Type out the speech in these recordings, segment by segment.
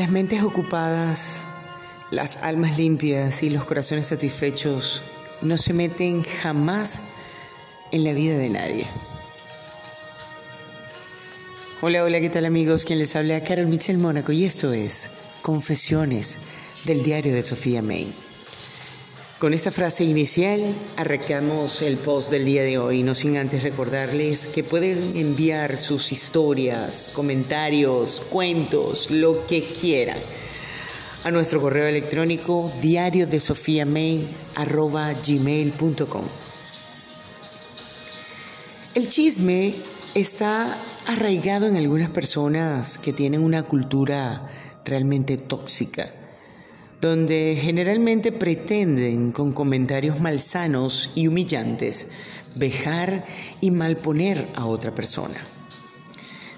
Las mentes ocupadas, las almas limpias y los corazones satisfechos no se meten jamás en la vida de nadie. Hola, hola, ¿qué tal amigos? Quien les habla, Carol Michel Mónaco y esto es Confesiones del diario de Sofía May. Con esta frase inicial arrancamos el post del día de hoy, no sin antes recordarles que pueden enviar sus historias, comentarios, cuentos, lo que quieran a nuestro correo electrónico diario de Sofía gmail.com. El chisme está arraigado en algunas personas que tienen una cultura realmente tóxica donde generalmente pretenden con comentarios malsanos y humillantes vejar y malponer a otra persona.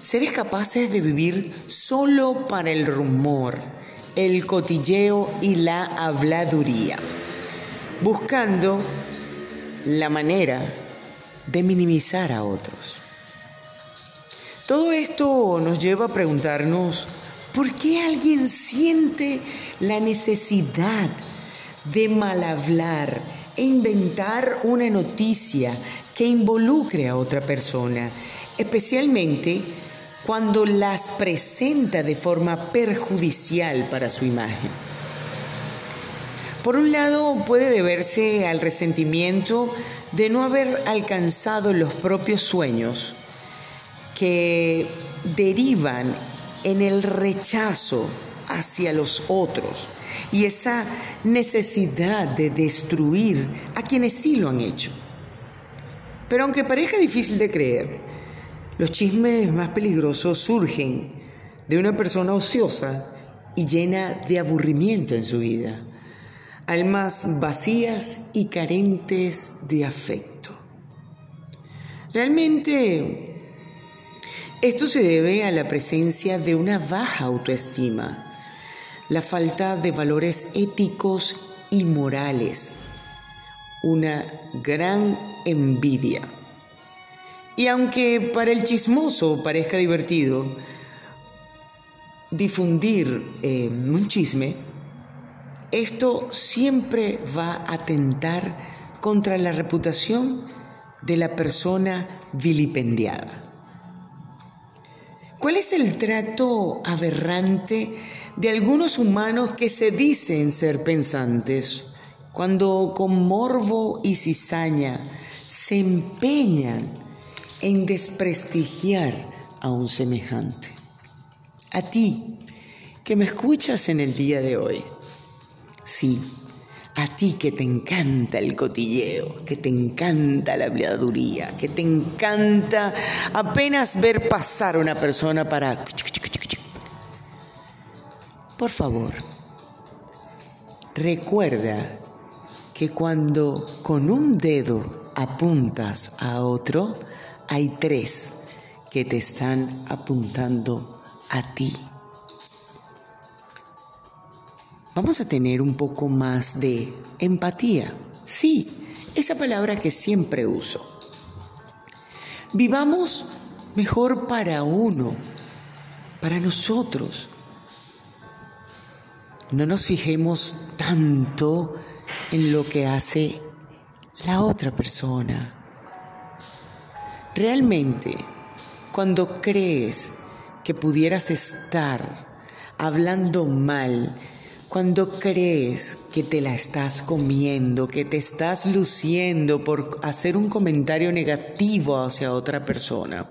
Seres capaces de vivir solo para el rumor, el cotilleo y la habladuría, buscando la manera de minimizar a otros. Todo esto nos lleva a preguntarnos ¿Por qué alguien siente la necesidad de mal hablar e inventar una noticia que involucre a otra persona, especialmente cuando las presenta de forma perjudicial para su imagen? Por un lado, puede deberse al resentimiento de no haber alcanzado los propios sueños que derivan en el rechazo hacia los otros y esa necesidad de destruir a quienes sí lo han hecho. Pero aunque parezca difícil de creer, los chismes más peligrosos surgen de una persona ociosa y llena de aburrimiento en su vida, almas vacías y carentes de afecto. Realmente esto se debe a la presencia de una baja autoestima, la falta de valores éticos y morales, una gran envidia. Y aunque para el chismoso parezca divertido difundir eh, un chisme, esto siempre va a atentar contra la reputación de la persona vilipendiada. ¿Cuál es el trato aberrante de algunos humanos que se dicen ser pensantes cuando con morbo y cizaña se empeñan en desprestigiar a un semejante? A ti, que me escuchas en el día de hoy, sí, a ti que te encanta el cotilleo, que te encanta la habladuría, que te encanta apenas ver pasar una persona para... Por favor, recuerda que cuando con un dedo apuntas a otro, hay tres que te están apuntando a ti. Vamos a tener un poco más de empatía. Sí, esa palabra que siempre uso. Vivamos mejor para uno, para nosotros. No nos fijemos tanto en lo que hace la otra persona. Realmente, cuando crees que pudieras estar hablando mal cuando crees que te la estás comiendo, que te estás luciendo por hacer un comentario negativo hacia otra persona,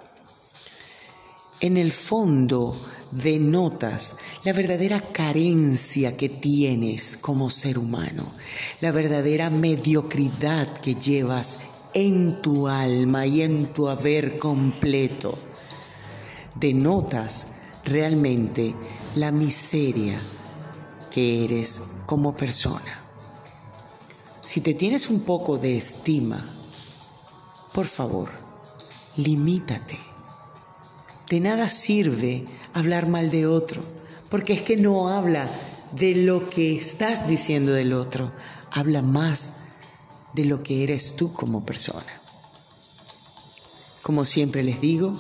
en el fondo denotas la verdadera carencia que tienes como ser humano, la verdadera mediocridad que llevas en tu alma y en tu haber completo. Denotas realmente la miseria que eres como persona. Si te tienes un poco de estima, por favor, limítate. De nada sirve hablar mal de otro, porque es que no habla de lo que estás diciendo del otro, habla más de lo que eres tú como persona. Como siempre les digo,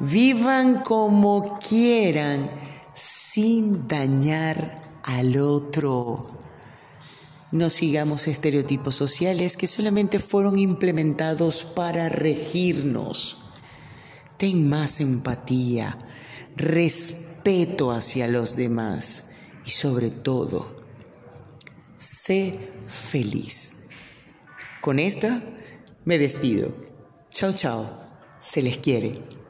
vivan como quieran sin dañar al otro. No sigamos estereotipos sociales que solamente fueron implementados para regirnos. Ten más empatía, respeto hacia los demás y sobre todo, sé feliz. Con esta me despido. Chao, chao. Se les quiere.